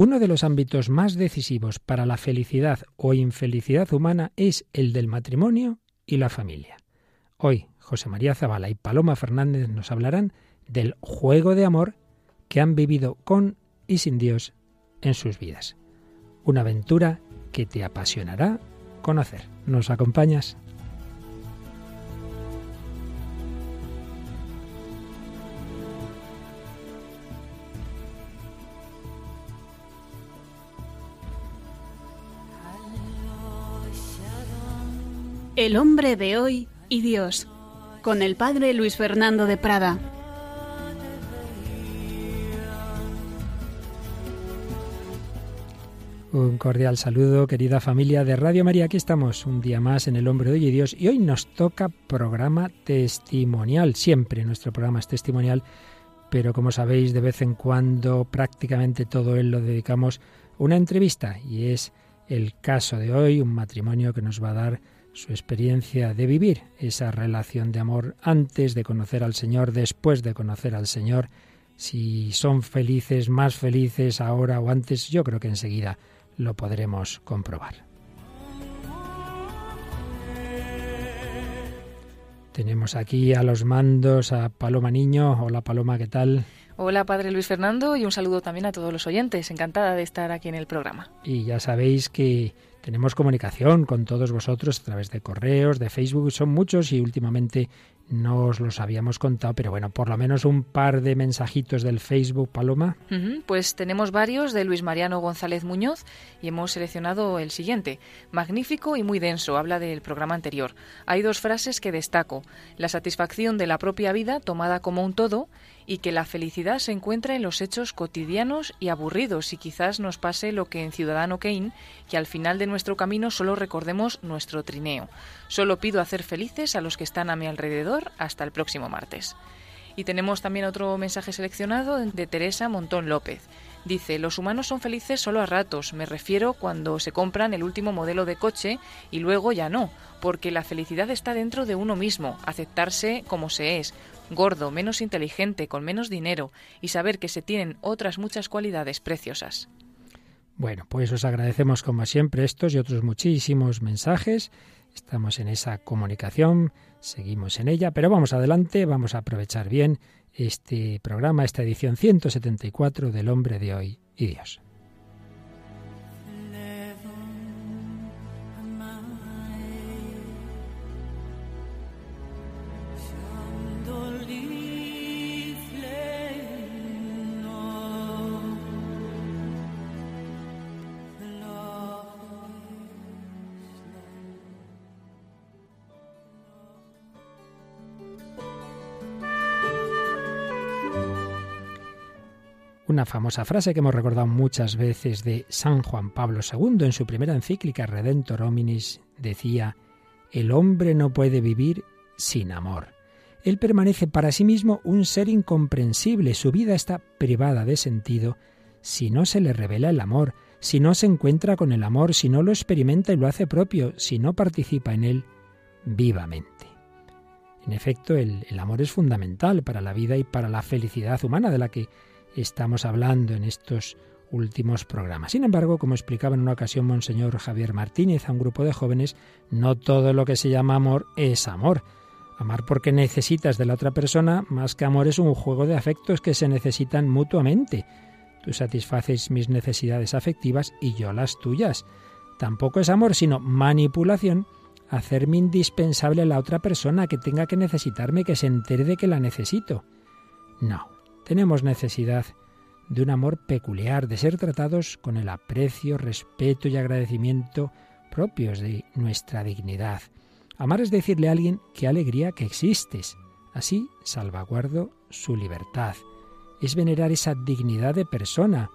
Uno de los ámbitos más decisivos para la felicidad o infelicidad humana es el del matrimonio y la familia. Hoy, José María Zavala y Paloma Fernández nos hablarán del juego de amor que han vivido con y sin Dios en sus vidas. Una aventura que te apasionará conocer. ¿Nos acompañas? El hombre de hoy y Dios, con el padre Luis Fernando de Prada. Un cordial saludo, querida familia de Radio María. Aquí estamos un día más en El Hombre de Hoy y Dios y hoy nos toca programa testimonial. Siempre nuestro programa es testimonial, pero como sabéis, de vez en cuando prácticamente todo él lo dedicamos a una entrevista y es el caso de hoy, un matrimonio que nos va a dar su experiencia de vivir esa relación de amor antes de conocer al Señor, después de conocer al Señor, si son felices, más felices ahora o antes, yo creo que enseguida lo podremos comprobar. Tenemos aquí a los mandos a Paloma Niño. Hola Paloma, ¿qué tal? Hola, Padre Luis Fernando, y un saludo también a todos los oyentes. Encantada de estar aquí en el programa. Y ya sabéis que tenemos comunicación con todos vosotros a través de correos, de Facebook, son muchos y últimamente no os los habíamos contado, pero bueno, por lo menos un par de mensajitos del Facebook, Paloma. pues tenemos varios de Luis Mariano González Muñoz y hemos seleccionado el siguiente. Magnífico y muy denso, habla del programa anterior. Hay dos frases que destaco. La satisfacción de la propia vida tomada como un todo y que la felicidad se encuentra en los hechos cotidianos y aburridos y quizás nos pase lo que en Ciudadano Kane, que al final de nuestro camino solo recordemos nuestro trineo. Solo pido hacer felices a los que están a mi alrededor hasta el próximo martes. Y tenemos también otro mensaje seleccionado de Teresa Montón López. Dice, los humanos son felices solo a ratos, me refiero cuando se compran el último modelo de coche y luego ya no, porque la felicidad está dentro de uno mismo, aceptarse como se es, gordo, menos inteligente, con menos dinero, y saber que se tienen otras muchas cualidades preciosas. Bueno, pues os agradecemos como siempre estos y otros muchísimos mensajes. Estamos en esa comunicación, seguimos en ella, pero vamos adelante, vamos a aprovechar bien este programa, esta edición 174 del Hombre de Hoy y Dios. Una famosa frase que hemos recordado muchas veces de San Juan Pablo II en su primera encíclica Redentor Hominis decía, el hombre no puede vivir sin amor. Él permanece para sí mismo un ser incomprensible, su vida está privada de sentido si no se le revela el amor, si no se encuentra con el amor, si no lo experimenta y lo hace propio, si no participa en él vivamente. En efecto, el, el amor es fundamental para la vida y para la felicidad humana de la que estamos hablando en estos últimos programas. Sin embargo, como explicaba en una ocasión Monseñor Javier Martínez a un grupo de jóvenes, no todo lo que se llama amor es amor. Amar porque necesitas de la otra persona, más que amor, es un juego de afectos que se necesitan mutuamente. Tú satisfaces mis necesidades afectivas y yo las tuyas. Tampoco es amor, sino manipulación, hacerme indispensable a la otra persona que tenga que necesitarme, que se entere de que la necesito. No, tenemos necesidad de un amor peculiar, de ser tratados con el aprecio, respeto y agradecimiento propios de nuestra dignidad. Amar es decirle a alguien qué alegría que existes. Así salvaguardo su libertad. Es venerar esa dignidad de persona.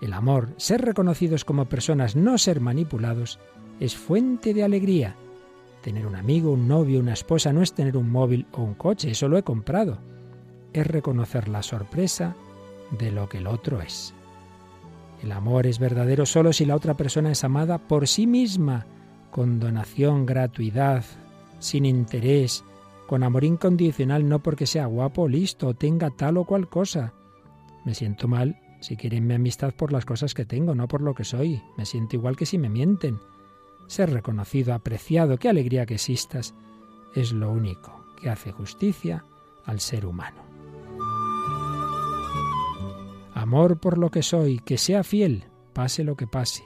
El amor, ser reconocidos como personas, no ser manipulados, es fuente de alegría. Tener un amigo, un novio, una esposa no es tener un móvil o un coche, eso lo he comprado es reconocer la sorpresa de lo que el otro es. El amor es verdadero solo si la otra persona es amada por sí misma, con donación, gratuidad, sin interés, con amor incondicional, no porque sea guapo, listo, o tenga tal o cual cosa. Me siento mal Si quieren mi amistad por las cosas que tengo, no por lo que soy. Me siento igual que si me mienten. Ser reconocido, apreciado, qué alegría que existas, es lo único que hace justicia al ser humano. Amor por lo que soy, que sea fiel, pase lo que pase.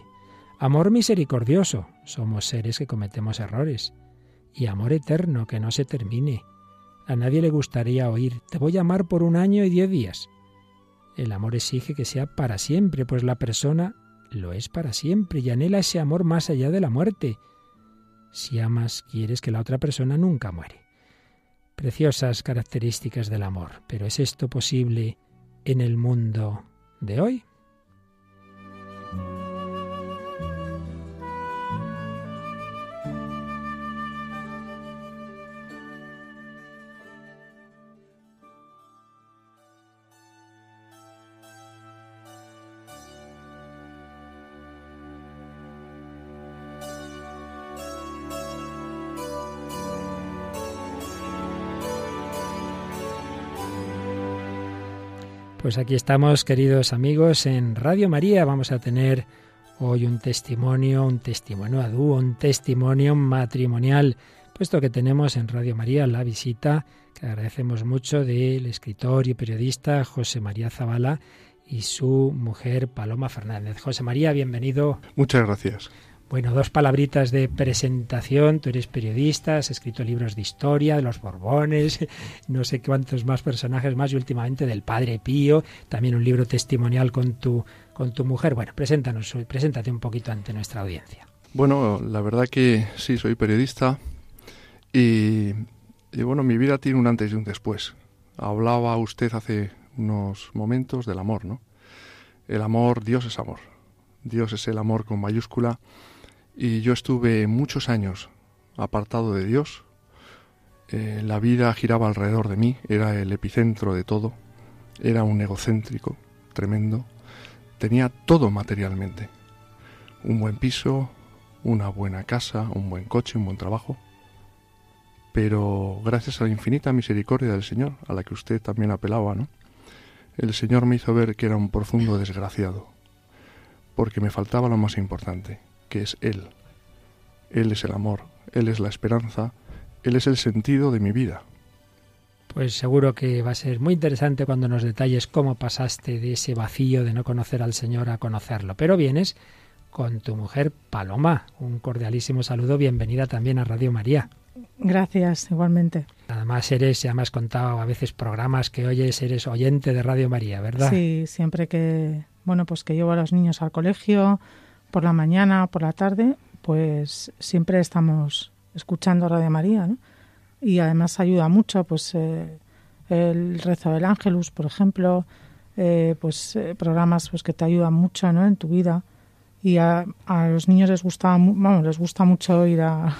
Amor misericordioso, somos seres que cometemos errores. Y amor eterno, que no se termine. A nadie le gustaría oír, te voy a amar por un año y diez días. El amor exige que sea para siempre, pues la persona lo es para siempre y anhela ese amor más allá de la muerte. Si amas, quieres que la otra persona nunca muere. Preciosas características del amor, pero ¿es esto posible en el mundo de hoy? Pues aquí estamos, queridos amigos, en Radio María. Vamos a tener hoy un testimonio, un testimonio a dúo, un testimonio matrimonial, puesto que tenemos en Radio María la visita, que agradecemos mucho, del escritor y periodista José María Zavala y su mujer Paloma Fernández. José María, bienvenido. Muchas gracias. Bueno, dos palabritas de presentación. Tú eres periodista, has escrito libros de historia, de los Borbones, no sé cuántos más personajes más y últimamente del Padre Pío, también un libro testimonial con tu, con tu mujer. Bueno, preséntanos, preséntate un poquito ante nuestra audiencia. Bueno, la verdad que sí, soy periodista y, y bueno, mi vida tiene un antes y un después. Hablaba usted hace unos momentos del amor, ¿no? El amor, Dios es amor. Dios es el amor con mayúscula y yo estuve muchos años apartado de Dios. Eh, la vida giraba alrededor de mí, era el epicentro de todo, era un egocéntrico tremendo, tenía todo materialmente, un buen piso, una buena casa, un buen coche, un buen trabajo. Pero gracias a la infinita misericordia del Señor, a la que usted también apelaba, ¿no? El Señor me hizo ver que era un profundo desgraciado, porque me faltaba lo más importante, que es Él. Él es el amor, Él es la esperanza, Él es el sentido de mi vida. Pues seguro que va a ser muy interesante cuando nos detalles cómo pasaste de ese vacío de no conocer al Señor a conocerlo. Pero vienes con tu mujer Paloma. Un cordialísimo saludo, bienvenida también a Radio María. Gracias, igualmente. Además eres, ya me has contado a veces programas que oyes, eres oyente de Radio María, ¿verdad? Sí, siempre que, bueno, pues que llevo a los niños al colegio, por la mañana, por la tarde, pues siempre estamos escuchando Radio María, ¿no? Y además ayuda mucho, pues eh, el rezo del Ángelus, por ejemplo, eh, pues eh, programas pues que te ayudan mucho, ¿no? En tu vida y a, a los niños les gusta, vamos, les gusta mucho ir a,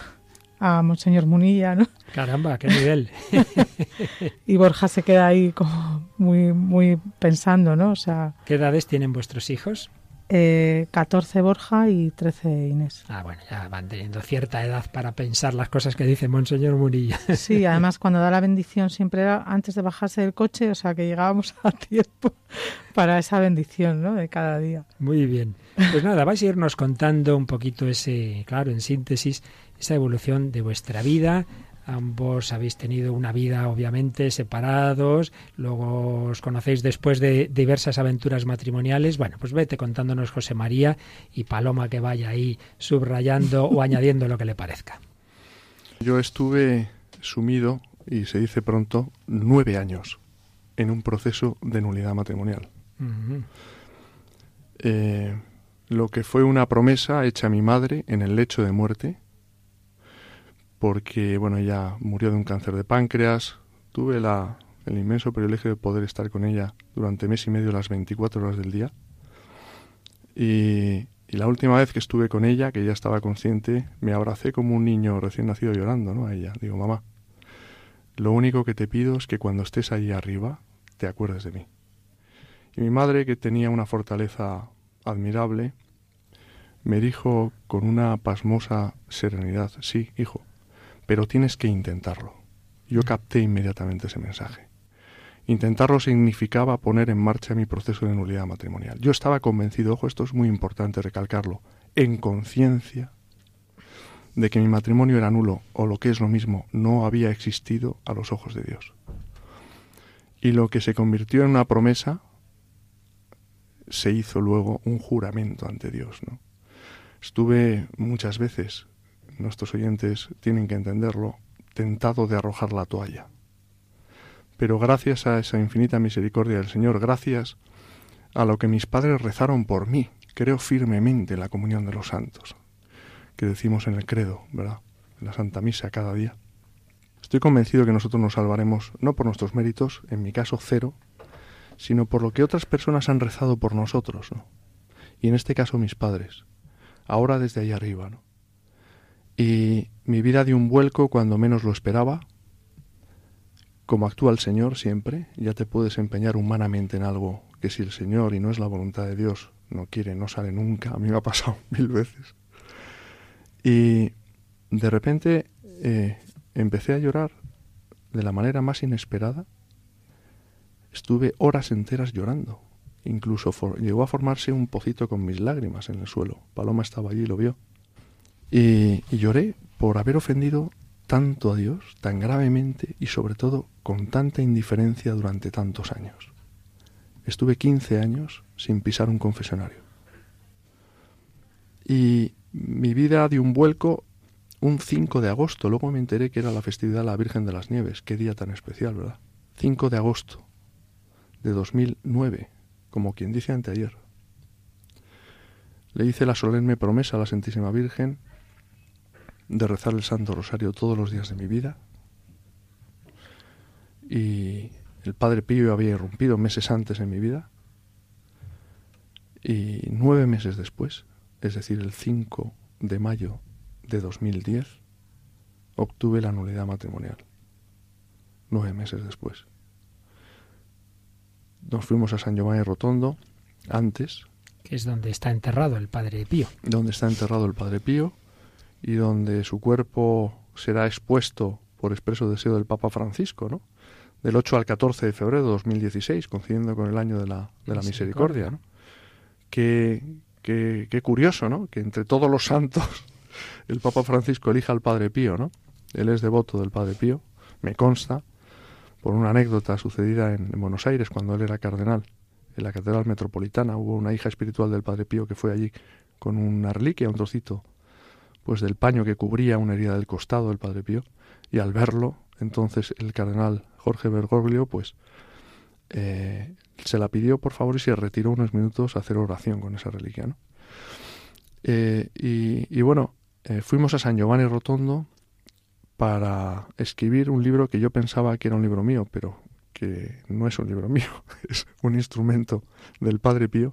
a Monseñor Munilla, ¿no? Caramba, qué nivel. y Borja se queda ahí como muy, muy pensando, ¿no? O sea. ¿Qué edades tienen vuestros hijos? Eh, 14 Borja y 13 Inés. Ah, bueno, ya van teniendo cierta edad para pensar las cosas que dice Monseñor Munilla. Sí, además cuando da la bendición siempre era antes de bajarse del coche, o sea que llegábamos a tiempo para esa bendición, ¿no? De cada día. Muy bien. Pues nada, vais a irnos contando un poquito ese, claro, en síntesis, esa evolución de vuestra vida, Ambos habéis tenido una vida obviamente separados, luego os conocéis después de diversas aventuras matrimoniales. Bueno, pues vete contándonos José María y Paloma que vaya ahí subrayando o añadiendo lo que le parezca. Yo estuve sumido, y se dice pronto, nueve años en un proceso de nulidad matrimonial. Uh -huh. eh, lo que fue una promesa hecha a mi madre en el lecho de muerte, porque bueno, ella murió de un cáncer de páncreas. Tuve la, el inmenso privilegio de poder estar con ella durante mes y medio las 24 horas del día. Y, y, la última vez que estuve con ella, que ella estaba consciente, me abracé como un niño recién nacido llorando, ¿no? A ella. Digo, mamá, lo único que te pido es que cuando estés ahí arriba, te acuerdes de mí. Y mi madre, que tenía una fortaleza admirable, me dijo con una pasmosa serenidad, sí, hijo, pero tienes que intentarlo. Yo capté inmediatamente ese mensaje. Intentarlo significaba poner en marcha mi proceso de nulidad matrimonial. Yo estaba convencido, ojo, esto es muy importante recalcarlo, en conciencia de que mi matrimonio era nulo, o lo que es lo mismo, no había existido a los ojos de Dios. Y lo que se convirtió en una promesa se hizo luego un juramento ante Dios. ¿no? Estuve muchas veces, nuestros oyentes tienen que entenderlo, tentado de arrojar la toalla. Pero gracias a esa infinita misericordia del Señor, gracias a lo que mis padres rezaron por mí, creo firmemente en la comunión de los santos, que decimos en el credo, ¿verdad? En la Santa Misa cada día. Estoy convencido que nosotros nos salvaremos no por nuestros méritos, en mi caso cero, sino por lo que otras personas han rezado por nosotros, ¿no? Y en este caso mis padres, ahora desde ahí arriba, ¿no? Y mi vida dio un vuelco cuando menos lo esperaba, como actúa el Señor siempre, ya te puedes empeñar humanamente en algo que si el Señor y no es la voluntad de Dios no quiere, no sale nunca. A mí me ha pasado mil veces. Y de repente eh, empecé a llorar de la manera más inesperada. Estuve horas enteras llorando. Incluso llegó a formarse un pocito con mis lágrimas en el suelo. Paloma estaba allí y lo vio. Y lloré por haber ofendido tanto a Dios, tan gravemente y sobre todo con tanta indiferencia durante tantos años. Estuve 15 años sin pisar un confesionario. Y mi vida dio un vuelco un 5 de agosto. Luego me enteré que era la festividad de la Virgen de las Nieves. Qué día tan especial, ¿verdad? 5 de agosto de 2009, como quien dice anteayer. Le hice la solemne promesa a la Santísima Virgen de rezar el Santo Rosario todos los días de mi vida. Y el Padre Pío había irrumpido meses antes en mi vida. Y nueve meses después, es decir, el 5 de mayo de 2010, obtuve la nulidad matrimonial. Nueve meses después. Nos fuimos a San Giovanni Rotondo antes. Que es donde está enterrado el Padre Pío. Donde está enterrado el Padre Pío y donde su cuerpo será expuesto por expreso deseo del Papa Francisco, ¿no? Del 8 al 14 de febrero de 2016, coincidiendo con el año de la, de la misericordia, ¿no? Qué, qué, curioso, ¿no? Que entre todos los santos el Papa Francisco elija al Padre Pío, ¿no? Él es devoto del Padre Pío, me consta, por una anécdota sucedida en, en Buenos Aires cuando él era cardenal. En la Catedral Metropolitana hubo una hija espiritual del Padre Pío que fue allí con una reliquia, un trocito pues del paño que cubría una herida del costado del Padre Pío, y al verlo, entonces el cardenal Jorge Bergoglio, pues eh, se la pidió por favor y se retiró unos minutos a hacer oración con esa reliquia. ¿no? Eh, y, bueno, eh, fuimos a San Giovanni Rotondo para escribir un libro que yo pensaba que era un libro mío, pero que no es un libro mío, es un instrumento del Padre Pío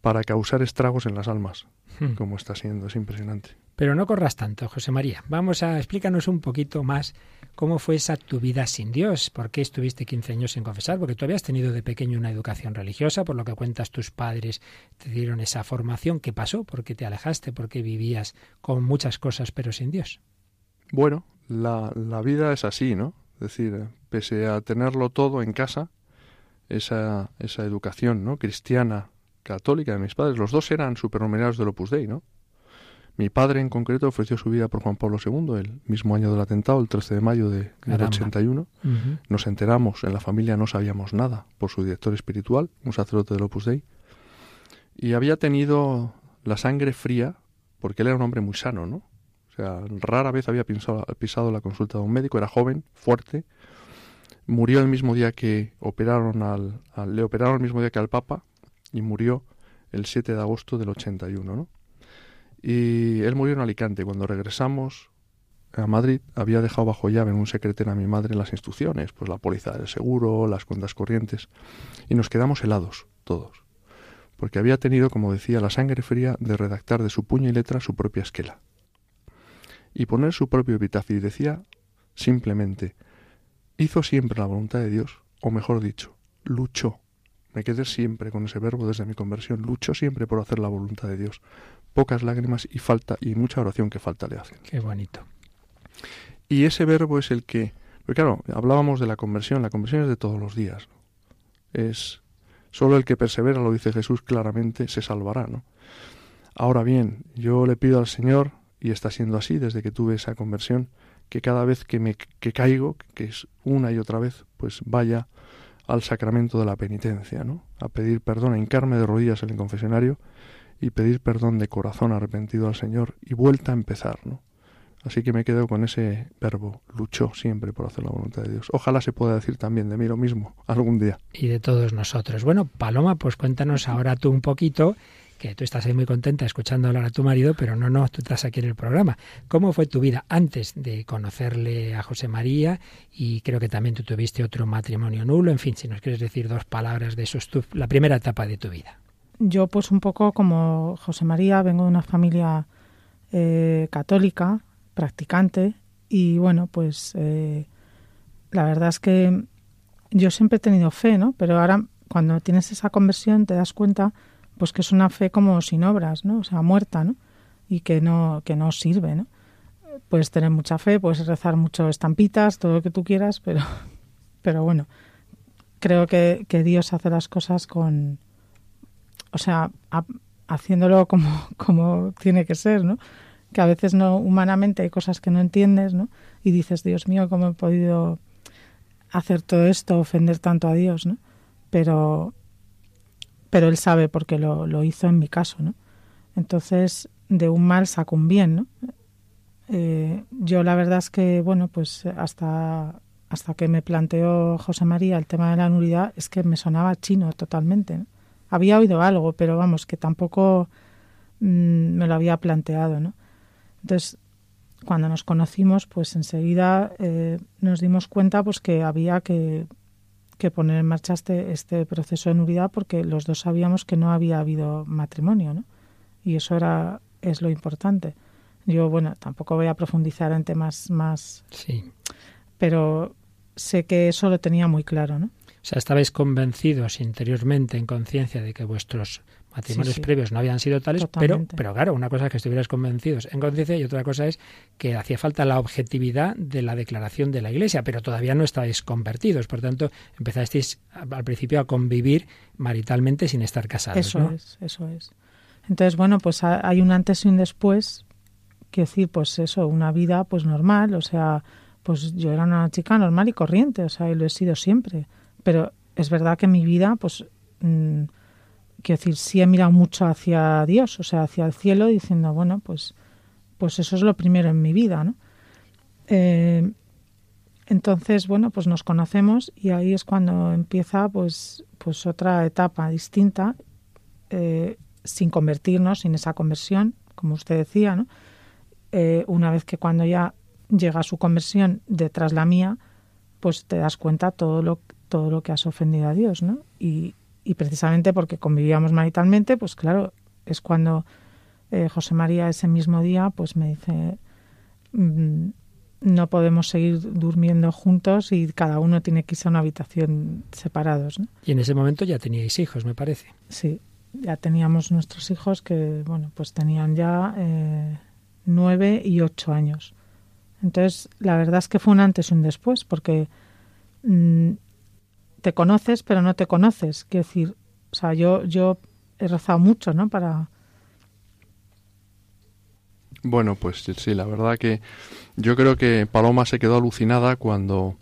para causar estragos en las almas, hmm. como está siendo, es impresionante. Pero no corras tanto, José María. Vamos a explícanos un poquito más cómo fue esa tu vida sin Dios. ¿Por qué estuviste 15 años sin confesar? Porque tú habías tenido de pequeño una educación religiosa, por lo que cuentas tus padres te dieron esa formación. ¿Qué pasó? ¿Por qué te alejaste? ¿Por qué vivías con muchas cosas pero sin Dios? Bueno, la, vida es así, ¿no? Es decir, pese a tenerlo todo en casa, esa, esa educación ¿no? cristiana, católica de mis padres, los dos eran supernumerarios del Opus Dei, ¿no? Mi padre en concreto ofreció su vida por Juan Pablo II, el mismo año del atentado, el 13 de mayo de, del 81. Nos enteramos, en la familia no sabíamos nada, por su director espiritual, un sacerdote del Opus Dei. Y había tenido la sangre fría, porque él era un hombre muy sano, ¿no? O sea, rara vez había pisado, pisado la consulta de un médico, era joven, fuerte. Murió el mismo día que operaron al, le operaron el mismo día que al Papa y murió el 7 de agosto del 81, ¿no? Y él murió en Alicante. Cuando regresamos a Madrid, había dejado bajo llave en un secretero a mi madre las instrucciones, pues la póliza del seguro, las cuentas corrientes. Y nos quedamos helados, todos. Porque había tenido, como decía, la sangre fría de redactar de su puño y letra su propia esquela. Y poner su propio epitafio. Y decía simplemente, hizo siempre la voluntad de Dios, o mejor dicho, luchó. Me quedé siempre con ese verbo desde mi conversión, luchó siempre por hacer la voluntad de Dios pocas lágrimas y falta y mucha oración que falta le hacen. Qué bonito. Y ese verbo es el que Porque claro, hablábamos de la conversión, la conversión es de todos los días. Es solo el que persevera, lo dice Jesús claramente, se salvará, ¿no? Ahora bien, yo le pido al Señor, y está siendo así desde que tuve esa conversión, que cada vez que me que caigo, que es una y otra vez, pues vaya al sacramento de la penitencia, ¿no? A pedir perdón, a hincarme de rodillas en el confesionario y pedir perdón de corazón arrepentido al Señor y vuelta a empezar, ¿no? Así que me quedo con ese verbo, luchó siempre por hacer la voluntad de Dios. Ojalá se pueda decir también de mí lo mismo algún día. Y de todos nosotros. Bueno, Paloma, pues cuéntanos ahora tú un poquito que tú estás ahí muy contenta escuchando hablar a tu marido, pero no, no, tú estás aquí en el programa. ¿Cómo fue tu vida antes de conocerle a José María? Y creo que también tú tuviste otro matrimonio nulo. En fin, si nos quieres decir dos palabras de eso, es la primera etapa de tu vida. Yo, pues un poco como José María, vengo de una familia eh, católica, practicante, y bueno, pues eh, la verdad es que yo siempre he tenido fe, ¿no? Pero ahora, cuando tienes esa conversión, te das cuenta pues que es una fe como sin obras, ¿no? O sea, muerta, ¿no? Y que no, que no sirve, ¿no? Puedes tener mucha fe, puedes rezar mucho estampitas, todo lo que tú quieras, pero, pero bueno, creo que, que Dios hace las cosas con, o sea, haciéndolo como, como tiene que ser, ¿no? Que a veces no, humanamente hay cosas que no entiendes, ¿no? Y dices, Dios mío, ¿cómo he podido hacer todo esto, ofender tanto a Dios, ¿no? Pero pero él sabe porque lo, lo hizo en mi caso, ¿no? Entonces, de un mal saco un bien, ¿no? Eh, yo la verdad es que, bueno, pues hasta, hasta que me planteó José María el tema de la nulidad, es que me sonaba chino totalmente. ¿no? Había oído algo, pero vamos, que tampoco mm, me lo había planteado, ¿no? Entonces, cuando nos conocimos, pues enseguida eh, nos dimos cuenta pues que había que que poner en marcha este, este proceso de nulidad porque los dos sabíamos que no había habido matrimonio, ¿no? Y eso era es lo importante. Yo, bueno, tampoco voy a profundizar en temas más... Sí. Pero sé que eso lo tenía muy claro, ¿no? O sea, estabais convencidos interiormente, en conciencia, de que vuestros matrimonios previos no habían sido tales, pero, pero claro, una cosa es que estuvierais convencidos en conciencia y otra cosa es que hacía falta la objetividad de la declaración de la Iglesia, pero todavía no estáis convertidos, por tanto, empezasteis al principio a convivir maritalmente sin estar casados. Eso es, eso es. Entonces, bueno, pues hay un antes y un después, que decir, pues eso, una vida pues normal, o sea, pues yo era una chica normal y corriente, o sea, y lo he sido siempre, pero es verdad que mi vida, pues... Mm, quiero decir, sí he mirado mucho hacia Dios, o sea, hacia el cielo, diciendo, bueno, pues, pues eso es lo primero en mi vida, ¿no? Eh, entonces, bueno, pues nos conocemos y ahí es cuando empieza, pues, pues otra etapa distinta, eh, sin convertirnos, sin esa conversión, como usted decía, ¿no? Eh, una vez que cuando ya llega su conversión detrás la mía, pues te das cuenta todo lo todo lo que has ofendido a Dios, ¿no? Y, y precisamente porque convivíamos maritalmente, pues claro, es cuando eh, José María ese mismo día pues me dice mm, no podemos seguir durmiendo juntos y cada uno tiene que irse a una habitación separados. Y en ese momento ya teníais hijos, me parece. Sí, ya teníamos nuestros hijos que, bueno, pues tenían ya eh, nueve y ocho años. Entonces, la verdad es que fue un antes y un después, porque mm, te conoces, pero no te conoces. Quiero decir, o sea, yo, yo he rezado mucho, ¿no? Para... Bueno, pues sí, la verdad que yo creo que Paloma se quedó alucinada cuando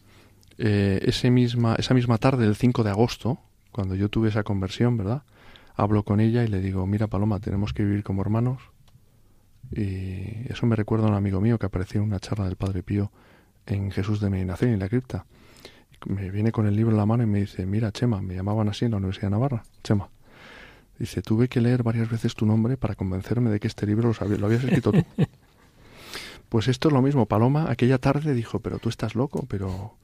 eh, ese misma, esa misma tarde, el 5 de agosto, cuando yo tuve esa conversión, ¿verdad? Hablo con ella y le digo, mira Paloma, tenemos que vivir como hermanos. Y eso me recuerda a un amigo mío que apareció en una charla del Padre Pío en Jesús de Medinación, en la cripta me viene con el libro en la mano y me dice, mira, Chema, me llamaban así en la Universidad de Navarra, Chema. Dice, tuve que leer varias veces tu nombre para convencerme de que este libro lo, lo habías escrito tú. pues esto es lo mismo. Paloma aquella tarde dijo, pero tú estás loco, pero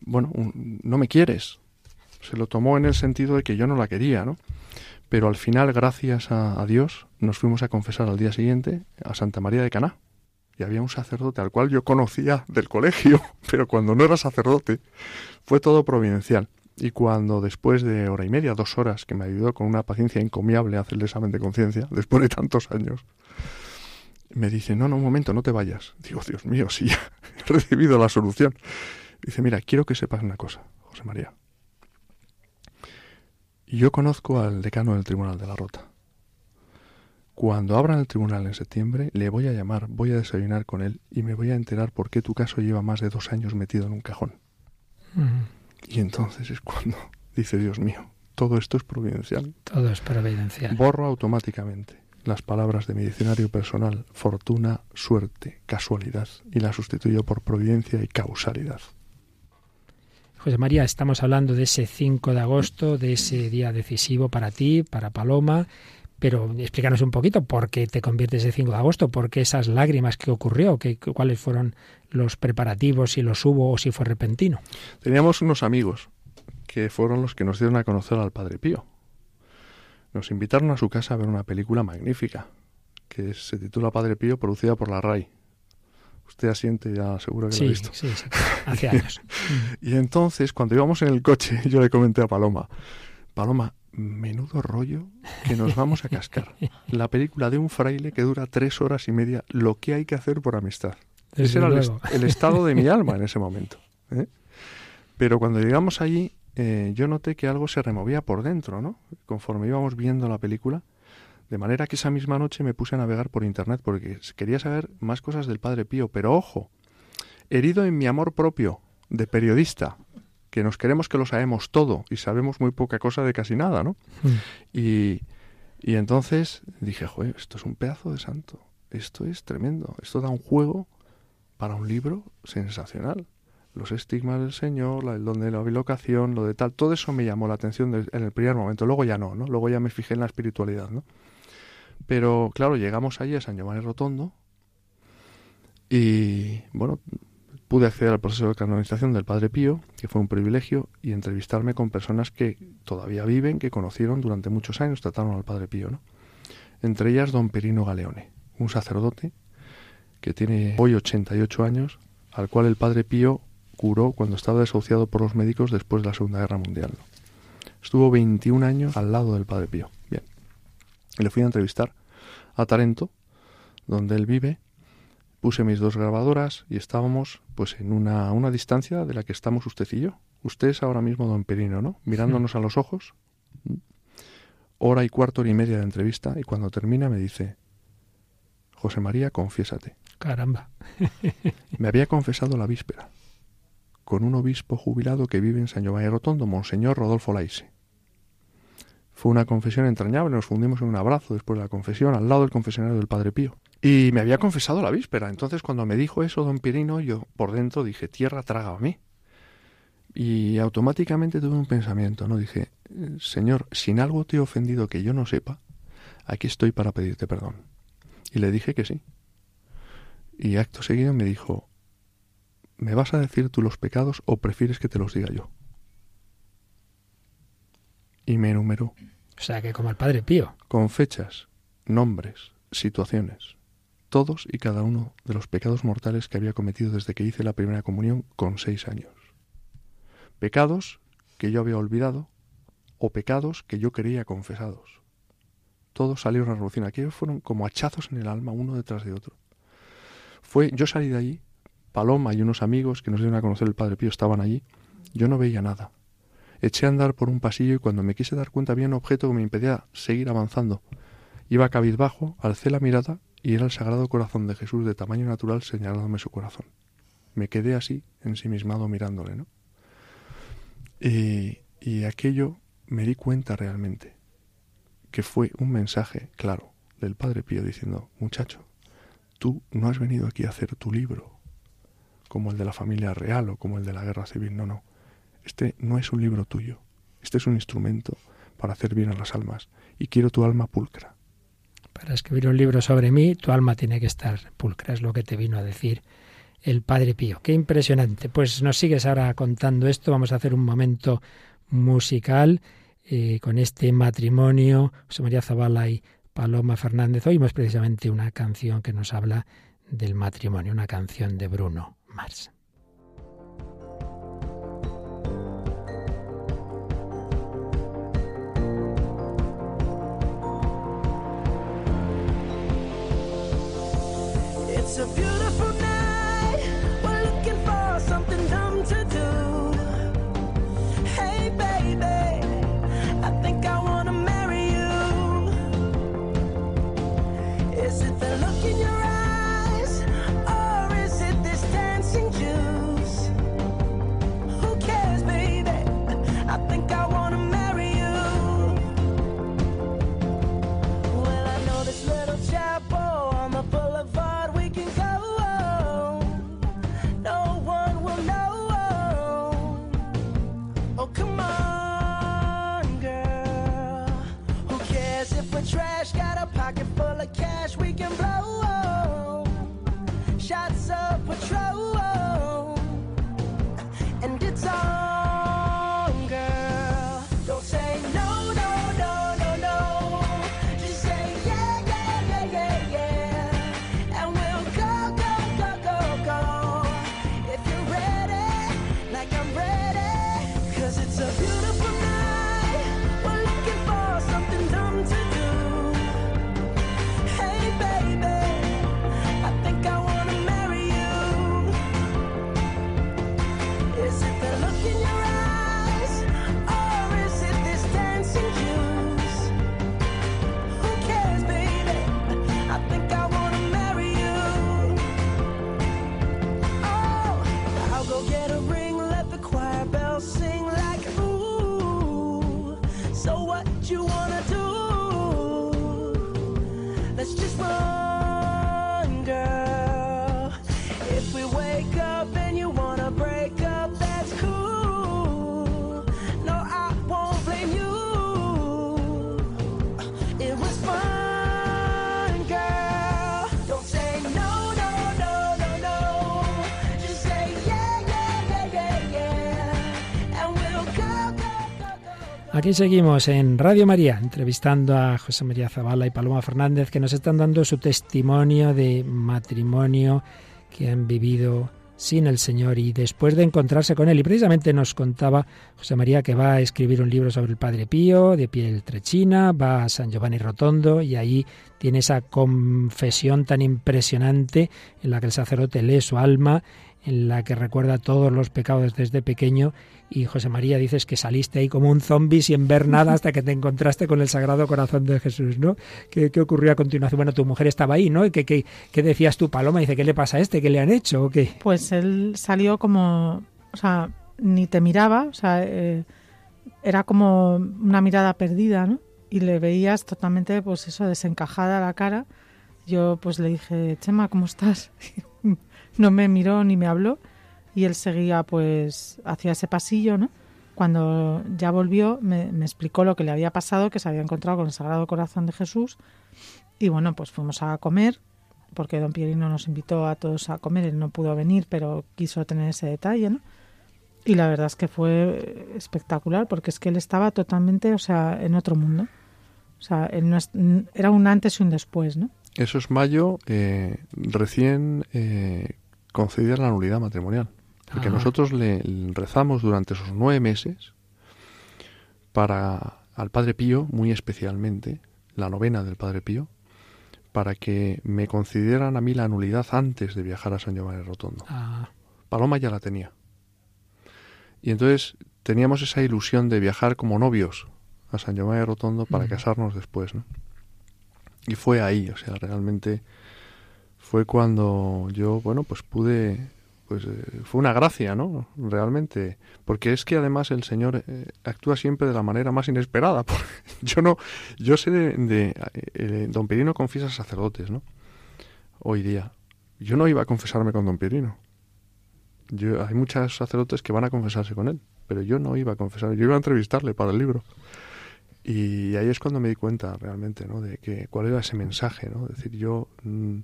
bueno, no me quieres. Se lo tomó en el sentido de que yo no la quería, ¿no? Pero al final, gracias a, a Dios, nos fuimos a confesar al día siguiente a Santa María de Caná y había un sacerdote al cual yo conocía del colegio, pero cuando no era sacerdote fue todo providencial. Y cuando después de hora y media, dos horas, que me ayudó con una paciencia encomiable a hacer el examen de conciencia, después de tantos años, me dice, no, no, un momento, no te vayas. Digo, Dios mío, sí, he recibido la solución. Dice, mira, quiero que sepas una cosa, José María. Yo conozco al decano del Tribunal de la Rota. Cuando abran el tribunal en septiembre, le voy a llamar, voy a desayunar con él y me voy a enterar por qué tu caso lleva más de dos años metido en un cajón. Y entonces es cuando dice, Dios mío, todo esto es providencial. Todo es providencial. Borro automáticamente las palabras de mi diccionario personal, fortuna, suerte, casualidad, y las sustituyo por providencia y causalidad. José María, estamos hablando de ese 5 de agosto, de ese día decisivo para ti, para Paloma, pero explícanos un poquito por qué te conviertes ese 5 de agosto, por qué esas lágrimas que ocurrió, ¿Qué, cuáles fueron los preparativos, si los hubo o si fue repentino. Teníamos unos amigos que fueron los que nos dieron a conocer al Padre Pío. Nos invitaron a su casa a ver una película magnífica, que se titula Padre Pío, producida por la RAI. Usted asiente ya seguro que lo ha visto. Sí, sí, hace años. y entonces, cuando íbamos en el coche, yo le comenté a Paloma, Paloma, menudo rollo que nos vamos a cascar. La película de un fraile que dura tres horas y media, lo que hay que hacer por amistad. Ese era el, estado de mi alma en ese momento. ¿eh? Pero cuando llegamos allí, eh, yo noté que algo se removía por dentro, ¿no? Conforme íbamos viendo la película, de manera que esa misma noche me puse a navegar por internet porque quería saber más cosas del Padre Pío, pero ojo, herido en mi amor propio de periodista, que nos queremos que lo sabemos todo y sabemos muy poca cosa de casi nada, ¿no? Hmm. Y, y entonces dije, joder, esto es un pedazo de santo, esto es tremendo, esto da un juego para un libro sensacional los estigmas del Señor, el don de la bilocación, lo de tal, todo eso me llamó la atención en el primer momento. Luego ya no, ¿no? Luego ya me fijé en la espiritualidad, ¿no? Pero claro, llegamos allí a San Giovanni Rotondo y, bueno, pude acceder al proceso de canonización del Padre Pío, que fue un privilegio, y entrevistarme con personas que todavía viven, que conocieron durante muchos años, trataron al Padre Pío, ¿no? Entre ellas don Perino Galeone, un sacerdote que tiene hoy 88 años, al cual el Padre Pío curó cuando estaba desahuciado por los médicos después de la Segunda Guerra Mundial. Estuvo 21 años al lado del Padre Pío. Bien. Le fui a entrevistar a Tarento, donde él vive. Puse mis dos grabadoras y estábamos pues en una, una distancia de la que estamos usted y yo. Usted es ahora mismo don Perino, ¿no? Mirándonos a los ojos. Hora y cuarto, hora y media de entrevista y cuando termina me dice, José María, confiésate. Caramba. me había confesado la víspera con un obispo jubilado que vive en San Giovanni Rotondo, Monseñor Rodolfo Laise. Fue una confesión entrañable, nos fundimos en un abrazo después de la confesión, al lado del confesionario del Padre Pío. Y me había confesado la víspera, entonces cuando me dijo eso don Pirino, yo por dentro dije, tierra traga a mí. Y automáticamente tuve un pensamiento, ¿no? Dije, Señor, sin algo te he ofendido que yo no sepa, aquí estoy para pedirte perdón. Y le dije que sí. Y acto seguido me dijo, ¿me vas a decir tú los pecados o prefieres que te los diga yo? Y me enumeró. O sea, que como el Padre Pío. Con fechas, nombres, situaciones, todos y cada uno de los pecados mortales que había cometido desde que hice la primera comunión con seis años. Pecados que yo había olvidado o pecados que yo quería confesados. Todos salieron a revolución. Aquellos fueron como hachazos en el alma uno detrás de otro. Fue, yo salí de allí Paloma y unos amigos que nos dieron a conocer el Padre Pío estaban allí. Yo no veía nada. Eché a andar por un pasillo y cuando me quise dar cuenta había un objeto que me impedía seguir avanzando. Iba cabizbajo, alcé la mirada y era el Sagrado Corazón de Jesús de tamaño natural señalándome su corazón. Me quedé así, ensimismado mirándole, ¿no? Y, y aquello me di cuenta realmente que fue un mensaje claro del Padre Pío diciendo, muchacho, tú no has venido aquí a hacer tu libro, como el de la familia real o como el de la guerra civil. No, no. Este no es un libro tuyo. Este es un instrumento para hacer bien a las almas. Y quiero tu alma pulcra. Para escribir un libro sobre mí, tu alma tiene que estar pulcra. Es lo que te vino a decir el Padre Pío. Qué impresionante. Pues nos sigues ahora contando esto. Vamos a hacer un momento musical eh, con este matrimonio. José María Zavala y Paloma Fernández. Oímos precisamente una canción que nos habla del matrimonio, una canción de Bruno Mars. It's a beautiful Aquí seguimos en Radio María, entrevistando a José María Zavala y Paloma Fernández, que nos están dando su testimonio de matrimonio que han vivido sin el Señor y después de encontrarse con Él. Y precisamente nos contaba José María que va a escribir un libro sobre el Padre Pío, de piel trechina, va a San Giovanni Rotondo y ahí tiene esa confesión tan impresionante en la que el sacerdote lee su alma, en la que recuerda todos los pecados desde pequeño y José María dices que saliste ahí como un zombi sin ver nada hasta que te encontraste con el Sagrado Corazón de Jesús, ¿no? ¿Qué, ocurrió a continuación? Bueno, tu mujer estaba ahí, ¿no? ¿Qué, qué, qué decías tú, Paloma? Dice, ¿qué le pasa a este? ¿Qué le han hecho? ¿O qué? Pues él salió como, o sea, ni te miraba, o sea, eh, era como una mirada perdida, ¿no? Y le veías totalmente, pues eso, desencajada la cara. Yo pues le dije, Chema, ¿cómo estás? no me miró ni me habló y él seguía pues hacia ese pasillo, ¿no? Cuando ya volvió me, explicó lo que le había pasado, que se había encontrado con el Sagrado Corazón de Jesús y bueno, pues fuimos a comer porque don Pierino nos invitó a todos a comer, él no pudo venir, pero quiso tener ese detalle, ¿no? Y la verdad es que fue espectacular porque es que él estaba totalmente, o sea, en otro mundo. O sea, él no era un antes y un después, ¿no? Eso es mayo, eh, recién eh, concedida la nulidad matrimonial. Porque nosotros le rezamos durante esos nueve meses para al Padre Pío, muy especialmente, la novena del Padre Pío, para que me concedieran a mí la nulidad antes de viajar a San Giovanni Rotondo. Ah. Paloma ya la tenía. Y entonces teníamos esa ilusión de viajar como novios a San Giovanni Rotondo para mm. casarnos después, ¿no? Y fue ahí, o sea, realmente fue cuando yo, bueno, pues pude pues eh, fue una gracia, ¿no? Realmente, porque es que además el Señor eh, actúa siempre de la manera más inesperada. yo no, yo sé de, eh, Don Pirino confiesa sacerdotes, ¿no? Hoy día, yo no iba a confesarme con Don Pirino. Yo, hay muchos sacerdotes que van a confesarse con él, pero yo no iba a confesar, yo iba a entrevistarle para el libro. Y ahí es cuando me di cuenta realmente, ¿no? De que cuál era ese mensaje, ¿no? Es decir, yo mm,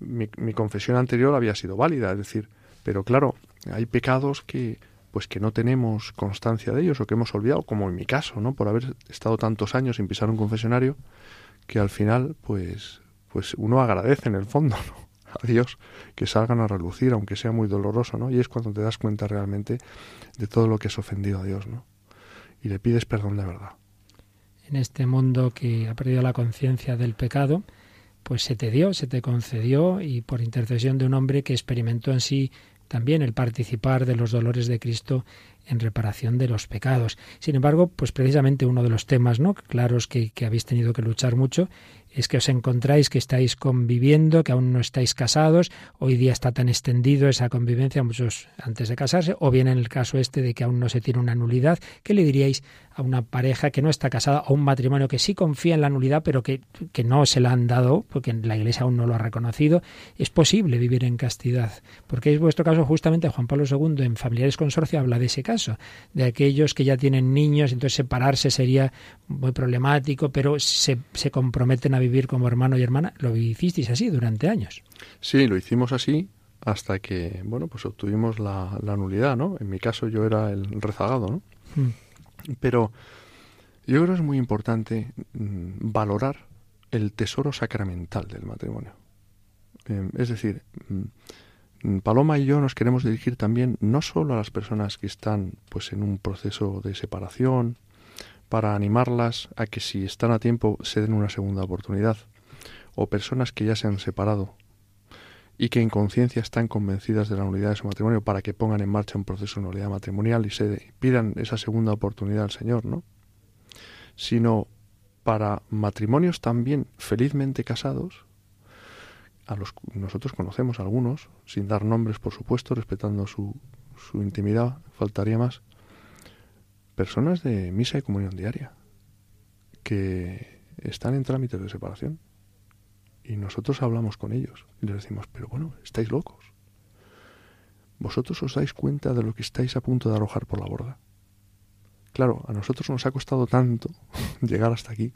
mi, confesión anterior había sido válida, es decir, pero claro, hay pecados que pues que no tenemos constancia de ellos o que hemos olvidado, como en mi caso, ¿no? Por haber estado tantos años sin pisar un confesionario, que al final, pues, pues uno agradece en el fondo, ¿no? a Dios que salgan a relucir, aunque sea muy doloroso, ¿no? Y es cuando te das cuenta realmente de todo lo que has ofendido a Dios, ¿no? Y le pides perdón de verdad. En este mundo que ha perdido la conciencia del pecado, pues se te dio, se te concedió y por intercesión de un hombre que experimentó en sí también el participar de los dolores de Cristo en reparación de los pecados. Sin embargo, pues precisamente uno de los temas ¿no? claros que, que habéis tenido que luchar mucho es que os encontráis que estáis conviviendo, que aún no estáis casados, hoy día está tan extendido esa convivencia, muchos antes de casarse, o bien en el caso este de que aún no se tiene una nulidad, ¿qué le diríais a una pareja que no está casada, a un matrimonio que sí confía en la nulidad, pero que, que no se la han dado, porque la Iglesia aún no lo ha reconocido? Es posible vivir en castidad, porque es vuestro caso justamente Juan Pablo II en Familiares Consorcio habla de ese caso, de aquellos que ya tienen niños, entonces separarse sería muy problemático, pero se, se comprometen a vivir como hermano y hermana. Lo hicisteis así durante años. Sí, lo hicimos así hasta que, bueno, pues obtuvimos la, nulidad, ¿no? En mi caso yo era el rezagado, ¿no? Hmm. Pero yo creo que es muy importante mm, valorar el tesoro sacramental del matrimonio. Eh, es decir, mm, Paloma y yo nos queremos dirigir también no solo a las personas que están pues en un proceso de separación, para animarlas a que si están a tiempo se den una segunda oportunidad, o personas que ya se han separado y que en conciencia están convencidas de la nulidad de su matrimonio para que pongan en marcha un proceso de nulidad matrimonial y se pidan esa segunda oportunidad al Señor, ¿no? Sino para matrimonios también felizmente casados, a los nosotros conocemos algunos, sin dar nombres por supuesto, respetando su, su intimidad, faltaría más, personas de misa y comunión diaria que están en trámites de separación y nosotros hablamos con ellos y les decimos, pero bueno, estáis locos. Vosotros os dais cuenta de lo que estáis a punto de arrojar por la borda. Claro, a nosotros nos ha costado tanto llegar hasta aquí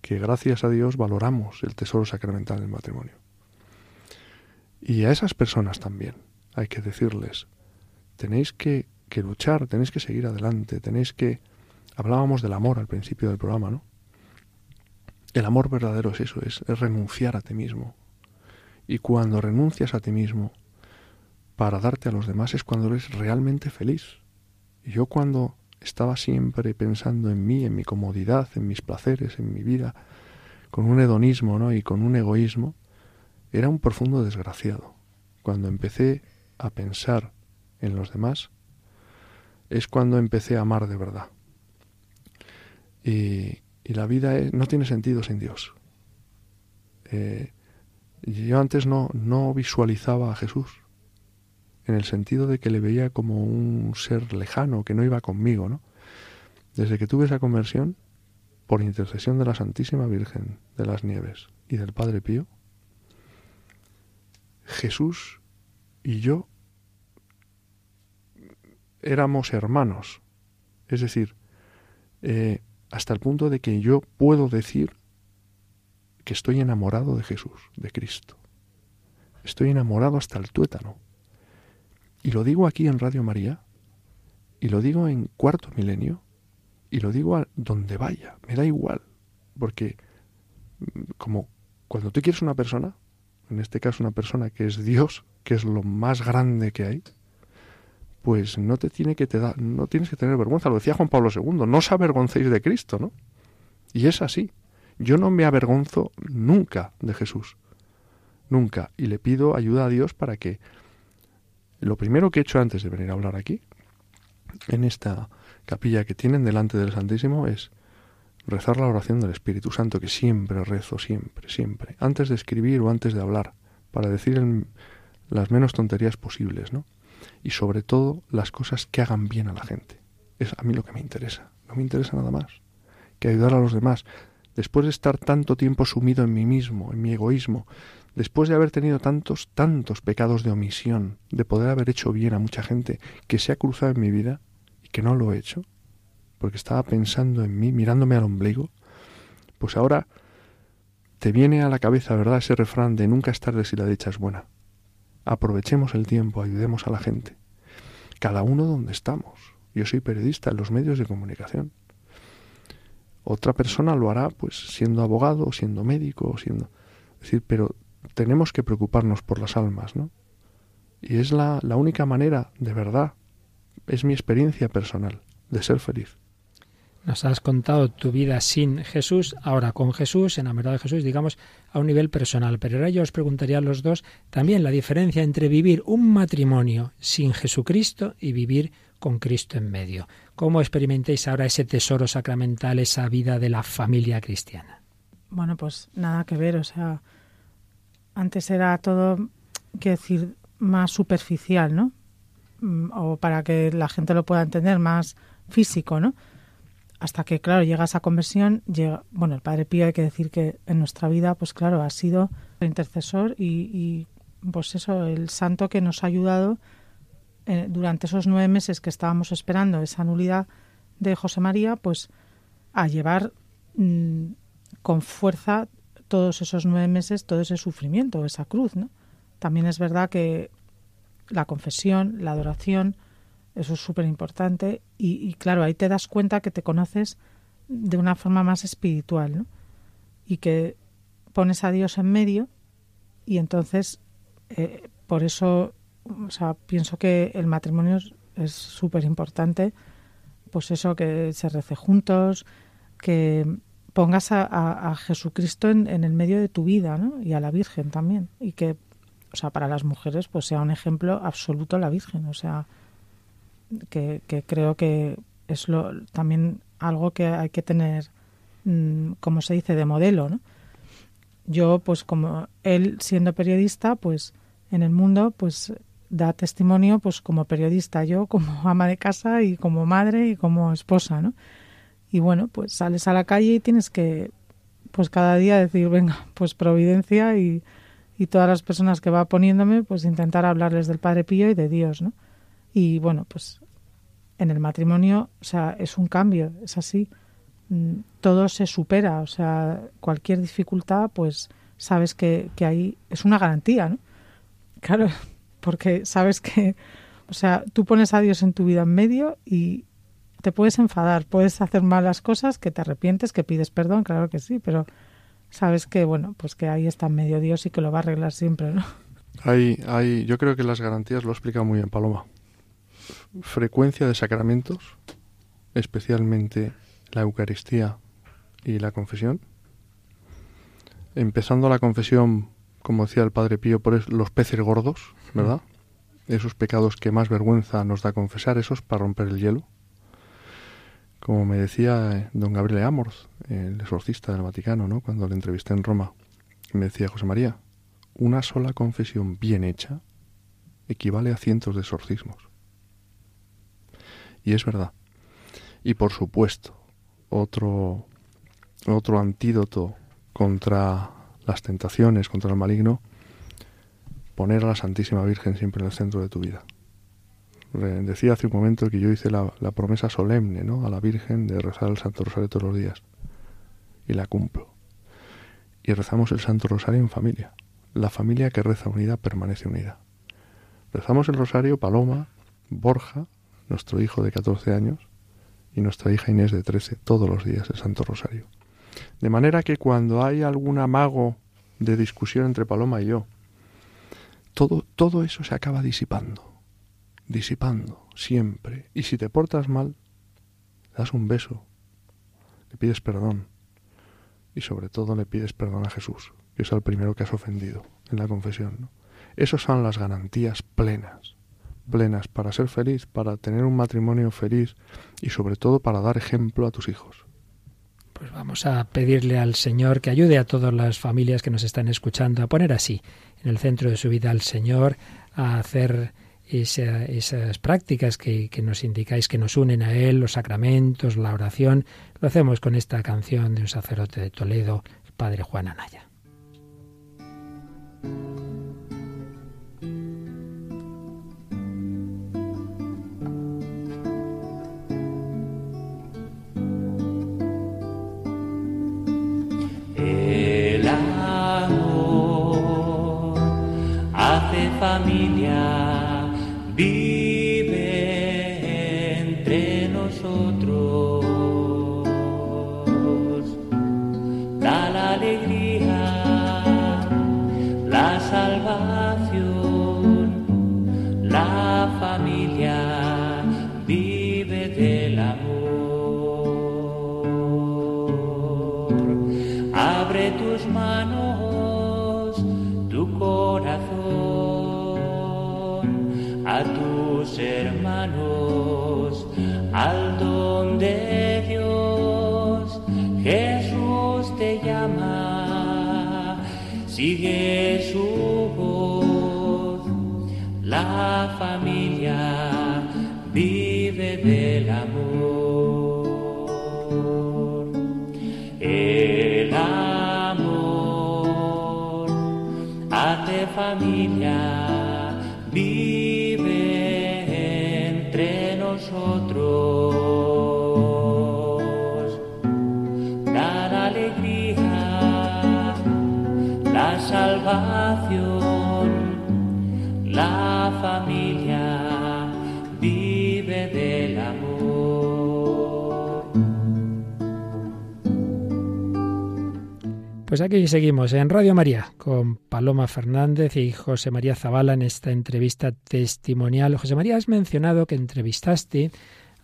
que gracias a Dios valoramos el tesoro sacramental del matrimonio. Y a esas personas también hay que decirles, tenéis que luchar, tenéis que seguir adelante, tenéis que... Hablábamos del amor al principio del programa, ¿no? El amor verdadero es eso, es, renunciar a ti mismo. Y cuando renuncias a ti mismo para darte a los demás es cuando eres realmente feliz. Yo cuando estaba siempre pensando en mí, en mi comodidad, en mis placeres, en mi vida, con un hedonismo ¿no? y con un egoísmo, era un profundo desgraciado. Cuando empecé a pensar en los demás, es cuando empecé a amar de verdad. Y, la vida no tiene sentido sin Dios. Eh, yo antes no, no visualizaba a Jesús, en el sentido de que le veía como un ser lejano, que no iba conmigo, ¿no? Desde que tuve esa conversión, por intercesión de la Santísima Virgen de las Nieves y del Padre Pío, Jesús y yo éramos hermanos. Es decir, eh, hasta el punto de que yo puedo decir que estoy enamorado de Jesús, de Cristo. Estoy enamorado hasta el tuétano. Y lo digo aquí en Radio María, y lo digo en cuarto milenio, y lo digo a donde vaya, me da igual, porque mm, como cuando tú quieres una persona, en este caso una persona que es Dios, que es lo más grande que hay, pues no te tiene que te da, no tienes que tener vergüenza. Lo decía Juan Pablo II, no os avergoncéis de Cristo, ¿no? Y es así. Yo no me avergonzo nunca de Jesús. Nunca. Y le pido ayuda a Dios para que lo primero que he hecho antes de venir a hablar aquí, en esta capilla que tienen delante del Santísimo, es rezar la oración del Espíritu Santo, que siempre rezo, siempre, siempre, antes de escribir o antes de hablar, para decir las menos tonterías posibles, ¿no? y sobre todo las cosas que hagan bien a la gente. Es a mí lo que me interesa. No me interesa nada más que ayudar a los demás. Después de estar tanto tiempo sumido en mí mismo, en mi egoísmo, después de haber tenido tantos, tantos pecados de omisión, de poder haber hecho bien a mucha gente que se ha cruzado en mi vida y que no lo he hecho, porque estaba pensando en mí, mirándome al ombligo, pues ahora te viene a la cabeza, ¿verdad?, ese refrán de nunca es tarde si la dicha es buena. Aprovechemos el tiempo, ayudemos a la gente. Cada uno donde estamos. Yo soy periodista en los medios de comunicación. Otra persona lo hará pues siendo abogado, siendo médico, siendo... Es decir, pero tenemos que preocuparnos por las almas, ¿no? Y es la, la única manera, de verdad, es mi experiencia personal, de ser feliz. Nos has contado tu vida sin Jesús, ahora con Jesús, enamorado de Jesús, digamos, a un nivel personal. Pero ahora yo os preguntaría a los dos también la diferencia entre vivir un matrimonio sin Jesucristo y vivir con Cristo en medio. ¿Cómo experimentéis ahora ese tesoro sacramental, esa vida de la familia cristiana? Bueno, pues nada que ver, o sea, antes era todo, quiero decir, más superficial, ¿no? Mm, o para que la gente lo pueda entender, más físico, ¿no? Hasta que, claro, llega esa conversión, llega, bueno, el Padre Pío hay que decir que en nuestra vida, pues claro, ha sido el intercesor y, pues eso, el santo que nos ha ayudado eh, durante esos nueve meses que estábamos esperando esa nulidad de José María, pues a llevar mm, con fuerza todos esos nueve meses, todo ese sufrimiento, esa cruz, ¿no? También es verdad que la confesión, la adoración, eso es súper importante y, claro, ahí te das cuenta que te conoces de una forma más espiritual, ¿no? Y que pones a Dios en medio y entonces eh, por eso, o sea, pienso que el matrimonio es súper importante, pues eso, que se rece juntos, que pongas a, Jesucristo en, el medio de tu vida, ¿no? Y a la Virgen también. Y que, o sea, para las mujeres, pues sea un ejemplo absoluto la Virgen. O sea, que, creo que es lo, también algo que hay que tener, mm, como se dice, de modelo. Yo, pues como él siendo periodista, pues en el mundo, pues da testimonio, pues como periodista, yo como ama de casa y como madre y como esposa, ¿no? y bueno, pues sales a la calle y tienes que, pues cada día decir, venga, pues providencia y, y todas las personas que va poniéndome, pues intentar hablarles del Padre Pío y de Dios, ¿no? Y bueno, pues en el matrimonio, o sea, es un cambio, es así. Mm, todo se supera, o sea, cualquier dificultad, pues sabes que, que ahí es una garantía, ¿no? Claro, porque sabes que, o sea, tú pones a Dios en tu vida en medio y, te puedes enfadar, puedes hacer malas cosas, que te arrepientes, que pides perdón, claro que sí, pero sabes que, bueno, pues que ahí está medio Dios y que lo va a arreglar siempre, ¿no? Hay, hay, yo creo que las garantías lo explica muy bien Paloma. Frecuencia de sacramentos, especialmente la Eucaristía y la confesión. Empezando la confesión, como decía el Padre Pío, por los peces gordos, ¿verdad? Esos pecados que más vergüenza nos da confesar, esos para romper el hielo. Como me decía eh, don Gabriele Amorth, el exorcista del Vaticano, ¿no? cuando le entrevisté en Roma, me decía José María, una sola confesión bien hecha equivale a cientos de exorcismos. Y es verdad. Y por supuesto, otro, otro antídoto contra las tentaciones, contra el maligno, poner a la Santísima Virgen siempre en el centro de tu vida. Decía hace un momento que yo hice la, promesa solemne ¿no? a la Virgen de rezar el Santo Rosario todos los días. Y la cumplo. Y rezamos el Santo Rosario en familia. La familia que reza unida permanece unida. Rezamos el Rosario Paloma, Borja, nuestro hijo de 14 años, y nuestra hija Inés de 13, todos los días el Santo Rosario. De manera que cuando hay algún amago de discusión entre Paloma y yo, todo, todo eso se acaba disipando disipando siempre. Y si te portas mal, das un beso, le pides perdón y sobre todo le pides perdón a Jesús, que es el primero que has ofendido en la confesión. ¿no? Esas son las garantías plenas, plenas para ser feliz, para tener un matrimonio feliz y sobre todo para dar ejemplo a tus hijos. Pues vamos a pedirle al Señor que ayude a todas las familias que nos están escuchando a poner así en el centro de su vida al Señor, a hacer esas prácticas que, nos indicáis que nos unen a Él, los sacramentos, la oración, lo hacemos con esta canción de un sacerdote de Toledo, padre Juan Anaya. El amor. Hace familia tus manos, tu corazón a tus hermanos de Dios, Jesús te llama, sigue su voz, la familia vive del amor. Hace Pues aquí seguimos en Radio María con Paloma Fernández y José María Zavala en esta entrevista testimonial. José María, has mencionado que entrevistaste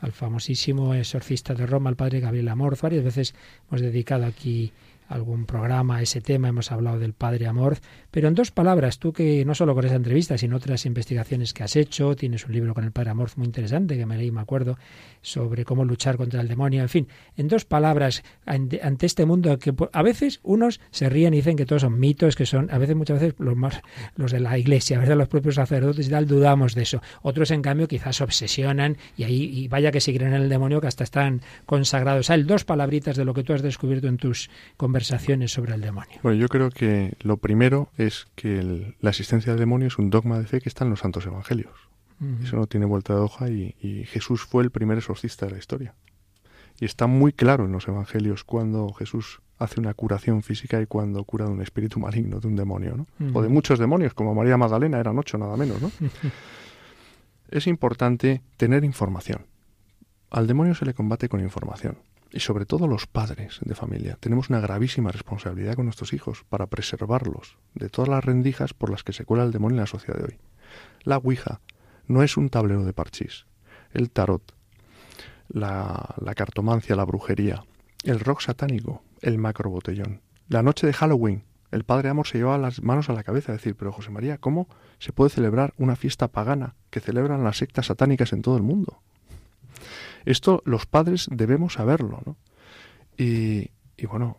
al famosísimo exorcista de Roma, al padre Gabriel Amorz. Varias veces hemos dedicado aquí algún programa a ese tema, hemos hablado del Padre Amor, pero en dos palabras, tú que no solo con esa entrevista, sino otras investigaciones que has hecho, tienes un libro con el Padre Amor muy interesante que me leí, me acuerdo, sobre cómo luchar contra el demonio, en fin, en dos palabras, ante, este mundo que a veces unos se ríen y dicen que todos son mitos, que son, a veces, muchas veces, los más, los de la iglesia, veces los propios sacerdotes y tal, dudamos de eso. Otros, en cambio, quizás se obsesionan y ahí, y vaya que si creen en el demonio, que hasta están consagrados a él. Dos palabritas de lo que tú has descubierto en tus conversaciones sobre el demonio. Bueno, yo creo que lo primero es que el- la existencia del demonio es un dogma de fe que está en los santos evangelios. Eso no tiene vuelta de hoja y, y Jesús fue el primer exorcista de la historia. Y está muy claro en los evangelios cuando Jesús hace una curación física y cuando cura de un espíritu maligno, de un demonio, ¿no? O de muchos demonios, como María Magdalena, eran ocho nada menos, ¿no? es importante tener información. Al demonio se le combate con información. Y sobre todo los padres de familia. Tenemos una gravísima responsabilidad con nuestros hijos para preservarlos de todas las rendijas por las que se cuela el demonio en la sociedad de hoy. La Ouija no es un tablero de parchís. El tarot, la, la cartomancia, la brujería, el rock satánico, el macrobotellón. La noche de Halloween, el padre Amor se llevaba las manos a la cabeza a decir, pero José María, ¿cómo se puede celebrar una fiesta pagana que celebran las sectas satánicas en todo el mundo? Esto los padres debemos saberlo, ¿no? Y, y bueno,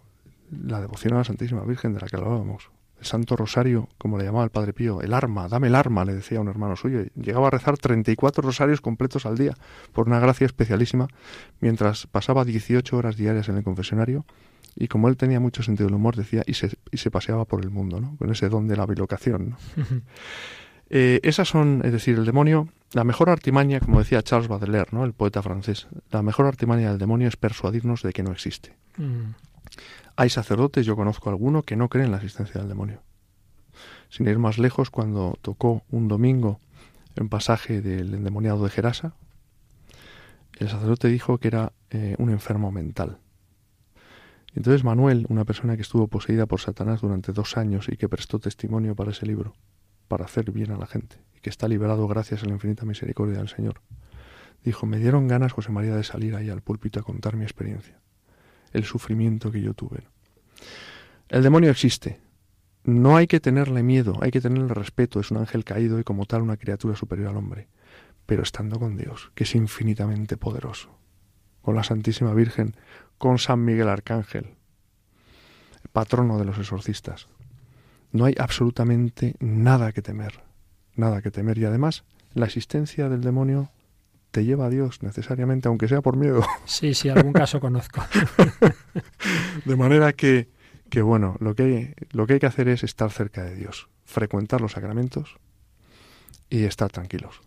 la devoción a la Santísima Virgen de la que hablábamos, el Santo Rosario, como le llamaba el Padre Pío, el arma, dame el arma, le decía un hermano suyo. Llegaba a rezar 34 rosarios completos al día, por una gracia especialísima, mientras pasaba 18 horas diarias en el confesionario, y como él tenía mucho sentido del humor, decía, y se, y se paseaba por el mundo, ¿no? Con ese don de la bilocación, ¿no? Eh, esas son, es decir, el demonio, la mejor artimaña, como decía Charles Baudelaire, ¿no? el poeta francés, la mejor artimaña del demonio es persuadirnos de que no existe. Mm. Hay sacerdotes, yo conozco alguno, que no creen en la existencia del demonio. Sin ir más lejos, cuando tocó un domingo un pasaje del endemoniado de Gerasa, el sacerdote dijo que era eh, un enfermo mental. Entonces Manuel, una persona que estuvo poseída por Satanás durante dos años y que prestó testimonio para ese libro, para hacer bien a la gente, y que está liberado gracias a la infinita misericordia del Señor, dijo, me dieron ganas, José María, de salir ahí al púlpito a contar mi experiencia, el sufrimiento que yo tuve. El demonio existe. No hay que tenerle miedo, hay que tenerle respeto, es un ángel caído y como tal una criatura superior al hombre, pero estando con Dios, que es infinitamente poderoso, con la Santísima Virgen, con San Miguel Arcángel, patrono de los exorcistas. No hay absolutamente nada que temer, nada que temer y además la existencia del demonio te lleva a Dios necesariamente, aunque sea por miedo. Sí, sí, algún caso conozco. De manera que, que bueno, lo que, hay, lo que hay que hacer es estar cerca de Dios, frecuentar los sacramentos y estar tranquilos.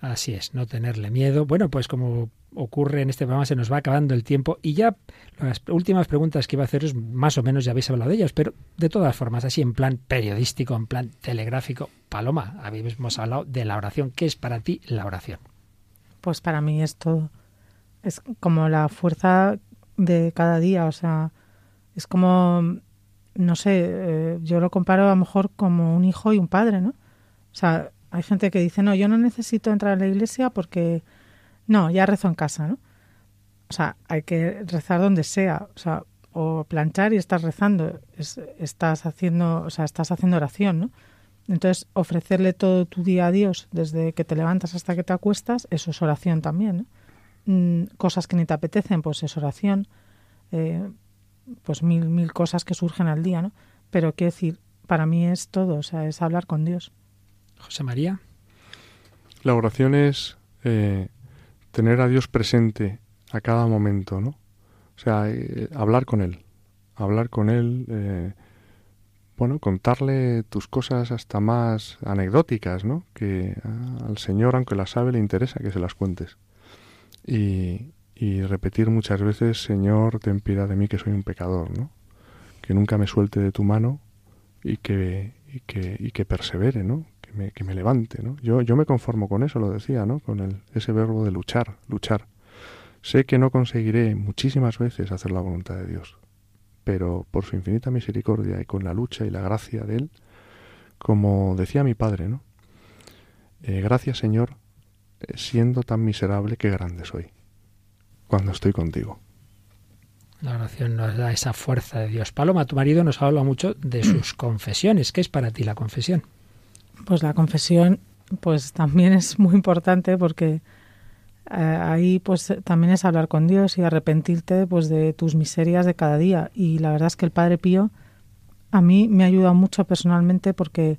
Así es, no tenerle miedo. Bueno, pues como ocurre en este programa, se nos va acabando el tiempo y ya las últimas preguntas que iba a haceros, más o menos ya habéis hablado de ellas, pero de todas formas, así en plan periodístico, en plan telegráfico. Paloma, habíamos hablado de la oración. ¿Qué es para ti la oración? Pues para mí es todo. Es como la fuerza de cada día, o sea, es como, no sé, eh, yo lo comparo a lo mejor como un hijo y un padre, ¿no? O sea, hay gente que dice, no, yo no necesito entrar a la iglesia porque, no, ya rezo en casa, ¿no? O sea, hay que rezar donde sea, o sea, o planchar y estás rezando, es- estás haciendo, o sea, estás haciendo oración, ¿no? Entonces, ofrecerle todo tu día a Dios, desde que te levantas hasta que te acuestas, eso es oración también, ¿no? mm, cosas que ni te apetecen, pues es oración, eh, pues mil, mil cosas que surgen al día, ¿no? Pero quiero decir, para mí es todo, o sea, es hablar con Dios. José María. La oración es eh, tener a Dios presente a cada momento, ¿no? O sea, eh, hablar con Él, hablar con Él, eh, bueno, contarle tus cosas hasta más anecdóticas, ¿no? Que al Señor, aunque las sabe, le interesa que se las cuentes. Y, repetir muchas veces, Señor, ten piedad de mí que soy un pecador, ¿no? Que nunca me suelte de tu mano y que, y que, y que persevere, ¿no? Que me, que me levante, ¿no? Yo, yo me conformo con eso, lo decía, ¿no? Con el, ese verbo de luchar, luchar. Sé que no conseguiré muchísimas veces hacer la voluntad de Dios, pero por su infinita misericordia y con la lucha y la gracia de Él, como decía mi padre, ¿no? Eh, gracias Señor, eh, siendo tan miserable que grande soy cuando estoy contigo. La oración nos da esa fuerza de Dios. Paloma, tu marido nos habla mucho de sus confesiones. ¿Qué es para ti la confesión? Pues la confesión, pues también es muy importante porque eh, ahí pues también es hablar con Dios y arrepentirte pues de tus miserias de cada día. Y la verdad es que el Padre Pío a mí me ha ayudado mucho personalmente porque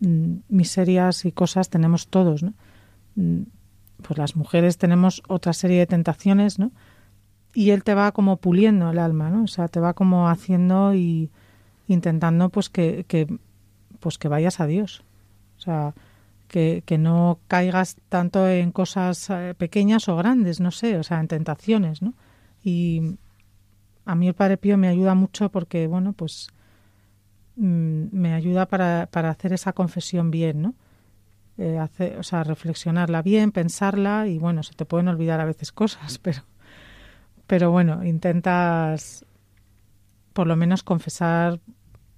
mm, miserias y cosas tenemos todos, ¿no? Mm, pues las mujeres tenemos otra serie de tentaciones, ¿no? Y él te va como puliendo el alma, ¿no? O sea, te va como haciendo y intentando pues que, que pues que vayas a Dios. O sea, que, que no caigas tanto en cosas eh, pequeñas o grandes, no sé, o sea, en tentaciones, ¿no? Y a mí el Padre Pío me ayuda mucho porque, bueno, pues mm, me ayuda para, para hacer esa confesión bien, ¿no? Eh, hacer, o sea, reflexionarla bien, pensarla y, bueno, se te pueden olvidar a veces cosas, pero, pero bueno, intentas por lo menos confesar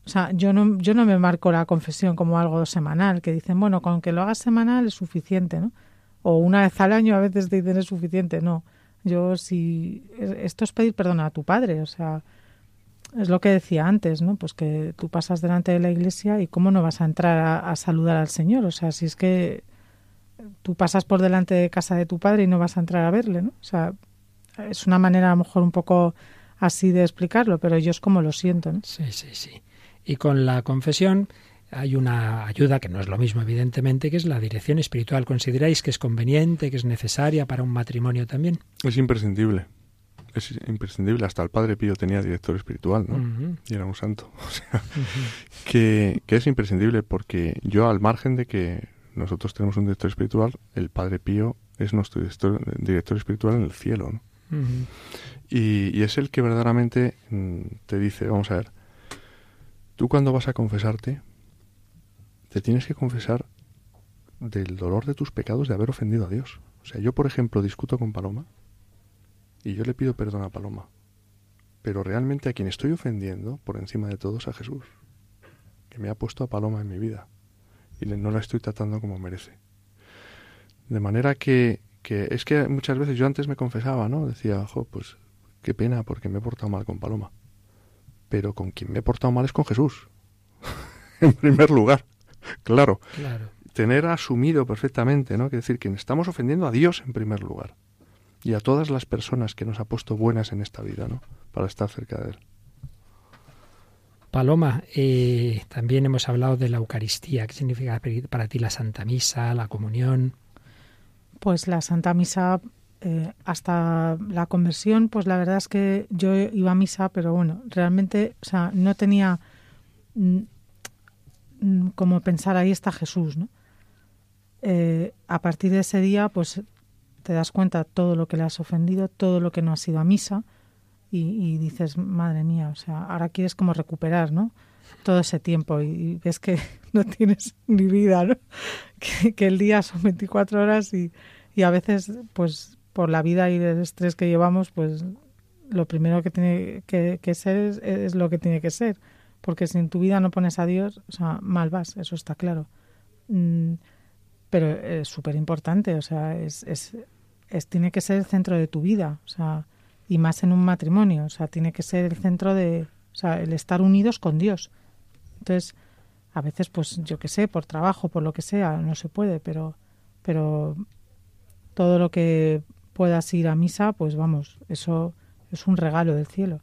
o sea, yo no, yo no me marco la confesión como algo semanal, que dicen, bueno, con que lo hagas semanal es suficiente, ¿no? O una vez al año a veces te dicen es suficiente, no. Yo si esto es pedir perdón a tu padre, o sea, es lo que decía antes, ¿no? Pues que tú pasas delante de la iglesia y cómo no vas a entrar a, a saludar al Señor, o sea, si es que tú pasas por delante de casa de tu padre y no vas a entrar a verle, ¿no? O sea, es una manera a lo mejor un poco así de explicarlo, pero yo es como lo siento, ¿no? Sí, sí, sí. Y con la confesión hay una ayuda que no es lo mismo, evidentemente, que es la dirección espiritual. ¿Consideráis que es conveniente, que es necesaria para un matrimonio también? Es imprescindible. Es imprescindible. Hasta el Padre Pío tenía director espiritual, ¿no? Y era un santo. O sea, que, que es imprescindible porque yo, al margen de que nosotros tenemos un director espiritual, el Padre Pío es nuestro director, director espiritual en el cielo, ¿no? Y, y es el que verdaderamente mm, te dice, vamos a ver, tú cuando vas a confesarte, te tienes que confesar del dolor de tus pecados de haber ofendido a Dios. O sea, yo, por ejemplo, discuto con Paloma y yo le pido perdón a Paloma. Pero realmente a quien estoy ofendiendo, por encima de todo, es a Jesús, que me ha puesto a Paloma en mi vida y no la estoy tratando como merece. De manera que, que es que muchas veces yo antes me confesaba, ¿no? Decía, jo, pues qué pena porque me he portado mal con Paloma. Pero con quien me he portado mal es con Jesús. en primer lugar. Claro, Claro. tener asumido perfectamente, ¿no? Que decir que estamos ofendiendo a Dios en primer lugar y a todas las personas que nos ha puesto buenas en esta vida, ¿no? Para estar cerca de Él. Paloma, eh, también hemos hablado de la Eucaristía. ¿Qué significa para ti la Santa Misa, la comunión? Pues la Santa Misa, eh, hasta la conversión, pues la verdad es que yo iba a misa, pero bueno, realmente, o sea, no tenía mm, mm, como pensar ahí está Jesús, ¿no? Eh, a partir de ese día, pues te das cuenta todo lo que le has ofendido, todo lo que no has ido a misa y, dices, madre mía, o sea, ahora quieres como recuperar, ¿no? Todo ese tiempo y, y ves que no tienes ni vida, ¿no? Que, que el día son 24 horas y, y a veces, pues por la vida y el estrés que llevamos, pues lo primero que tiene que, ser es, es lo que tiene que ser. Porque si en tu vida no pones a Dios, o sea, mal vas, eso está claro. Mm, pero es súper importante, o sea, es, es, es, tiene que ser el centro de tu vida, o sea, y más en un matrimonio, o sea, tiene que ser el centro de, o sea, el estar unidos con Dios. Entonces, a veces, pues, yo qué sé, por trabajo, por lo que sea, no se puede, pero, pero todo lo que puedas ir a misa, pues vamos, eso es un regalo del cielo.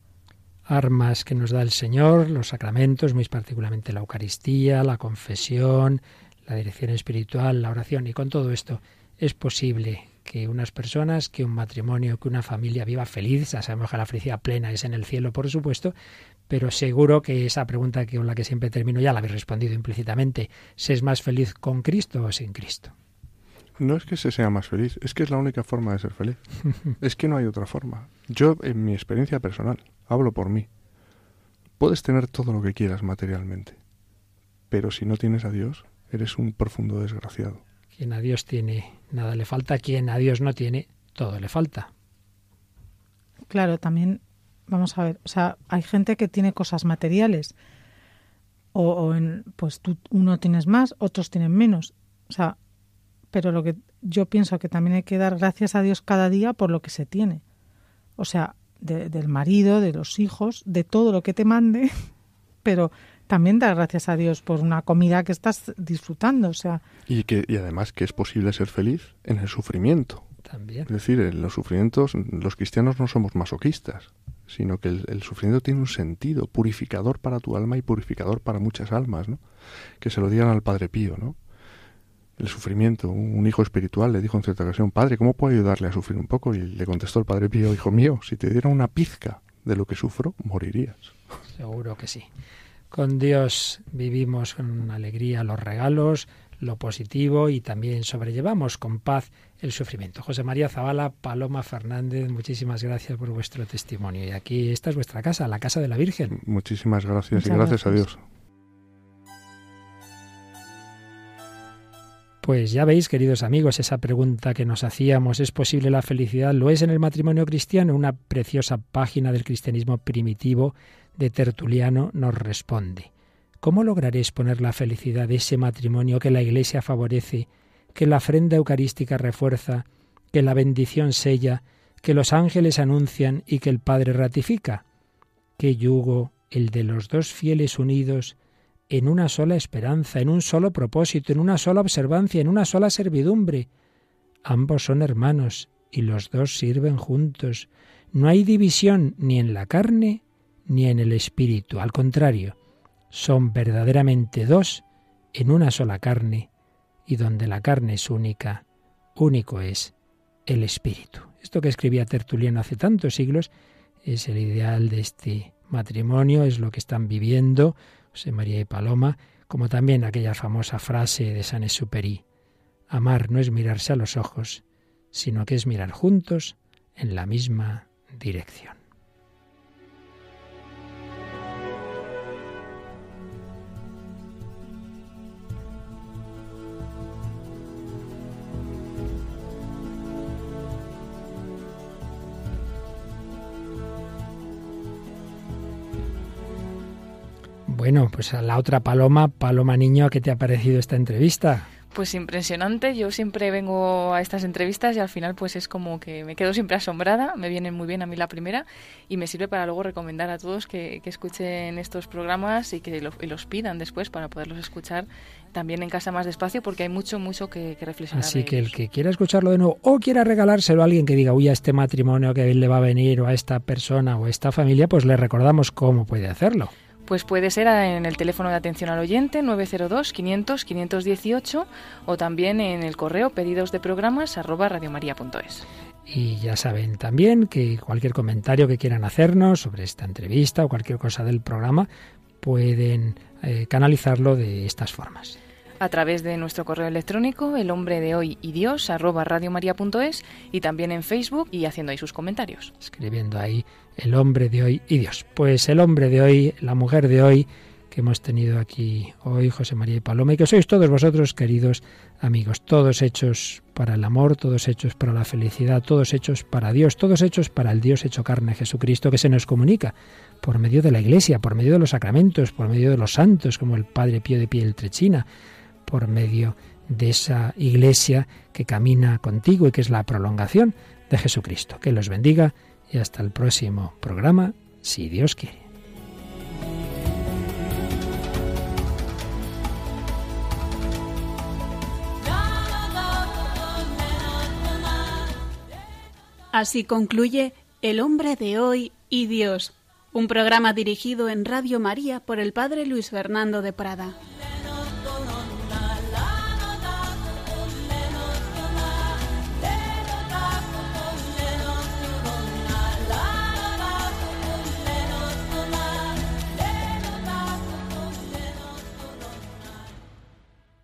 Armas que nos da el Señor, los sacramentos, muy particularmente la Eucaristía, la confesión, la dirección espiritual, la oración, y con todo esto es posible que unas personas, que un matrimonio, que una familia viva feliz, ya sabemos que la felicidad plena es en el cielo, por supuesto, pero seguro que esa pregunta que con la que siempre termino ya la habéis respondido implícitamente, ¿se es más feliz con Cristo o sin Cristo? No es que se sea más feliz, es que es la única forma de ser feliz. es que no hay otra forma. Yo, en mi experiencia personal, hablo por mí. Puedes tener todo lo que quieras materialmente, pero si no tienes a Dios, eres un profundo desgraciado. Quien a Dios tiene, nada le falta. Quien a Dios no tiene, todo le falta. Claro, también, vamos a ver, o sea, hay gente que tiene cosas materiales. O, en, pues tú, uno tienes más, otros tienen menos. O sea, pero lo que yo pienso que también hay que dar gracias a Dios cada día por lo que se tiene. O sea, del marido, de los hijos, de todo lo que te mande, pero también dar gracias a Dios por una comida que estás disfrutando, o sea. Y que y además que es posible ser feliz en el sufrimiento. También. Es decir, en los sufrimientos, los cristianos no somos masoquistas, sino que el, sufrimiento tiene un sentido purificador para tu alma y purificador para muchas almas, ¿no? Que se lo digan al Padre Pío, ¿no? El sufrimiento, un hijo espiritual le dijo en cierta ocasión, Padre, ¿cómo puedo ayudarle a sufrir un poco? Y le contestó el Padre Pío, Hijo mío, si te diera una pizca de lo que sufro, morirías. Seguro que sí. Con Dios vivimos con alegría los regalos, lo positivo y también sobrellevamos con paz el sufrimiento. José María Zavala, Paloma Fernández, muchísimas gracias por vuestro testimonio. Y aquí esta es vuestra casa, la casa de la Virgen. Muchísimas gracias y gracias, a Dios. Pues ya veis, queridos amigos, esa pregunta que nos hacíamos, ¿es posible la felicidad? ¿Lo es en el matrimonio cristiano? Una preciosa página del cristianismo primitivo de Tertuliano nos responde. ¿Cómo lograréis poner la felicidad de ese matrimonio que la Iglesia favorece, que la ofrenda eucarística refuerza, que la bendición sella, que los ángeles anuncian y que el Padre ratifica? ¿Qué yugo el de los dos fieles unidos en una sola esperanza, en un solo propósito, en una sola observancia, en una sola servidumbre? Ambos son hermanos y los dos sirven juntos. No hay división ni en la carne ni en el espíritu. Al contrario, son verdaderamente dos en una sola carne, y donde la carne es única, único es el espíritu. Esto que escribía Tertuliano hace tantos siglos es el ideal de este matrimonio, es lo que están viviendo José María y Paloma, como también aquella famosa frase de San Exupéry, amar no es mirarse a los ojos, sino que es mirar juntos en la misma dirección. Bueno, pues a la otra Paloma, Paloma Niño, ¿qué te ha parecido esta entrevista? Pues impresionante, yo siempre vengo a estas entrevistas y al final pues es como que me quedo siempre asombrada, me viene muy bien a mí la primera y me sirve para luego recomendar a todos que, escuchen estos programas y que los pidan después para poderlos escuchar también en casa más despacio porque hay mucho, mucho que, reflexionar. Así que el que quiera escucharlo de nuevo o quiera regalárselo a alguien que diga, uy, a este matrimonio que le va a venir o a esta persona o a esta familia, pues le recordamos cómo puede hacerlo. Pues puede ser en el teléfono de atención al oyente 902 500 518 o también en el correo pedidos de programas. Y ya saben también que cualquier comentario que quieran hacernos sobre esta entrevista o cualquier cosa del programa pueden eh, canalizarlo de estas formas a través de nuestro correo electrónico el hombre de hoy y dios arroba radiomaria.es y también en Facebook y haciendo ahí sus comentarios. Escribiendo ahí el hombre de hoy y Dios. Pues el hombre de hoy, la mujer de hoy que hemos tenido aquí hoy, José María y Paloma, y que sois todos vosotros, queridos amigos, todos hechos para el amor, todos hechos para la felicidad, todos hechos para Dios, todos hechos para el Dios hecho carne, Jesucristo, que se nos comunica por medio de la Iglesia, por medio de los sacramentos, por medio de los santos, como el Padre Pío de Piel Trechina, por medio de esa iglesia que camina contigo y que es la prolongación de Jesucristo. Que los bendiga y hasta el próximo programa, si Dios quiere. Así concluye El hombre de hoy y Dios, un programa dirigido en Radio María por el Padre Luis Fernando de Prada.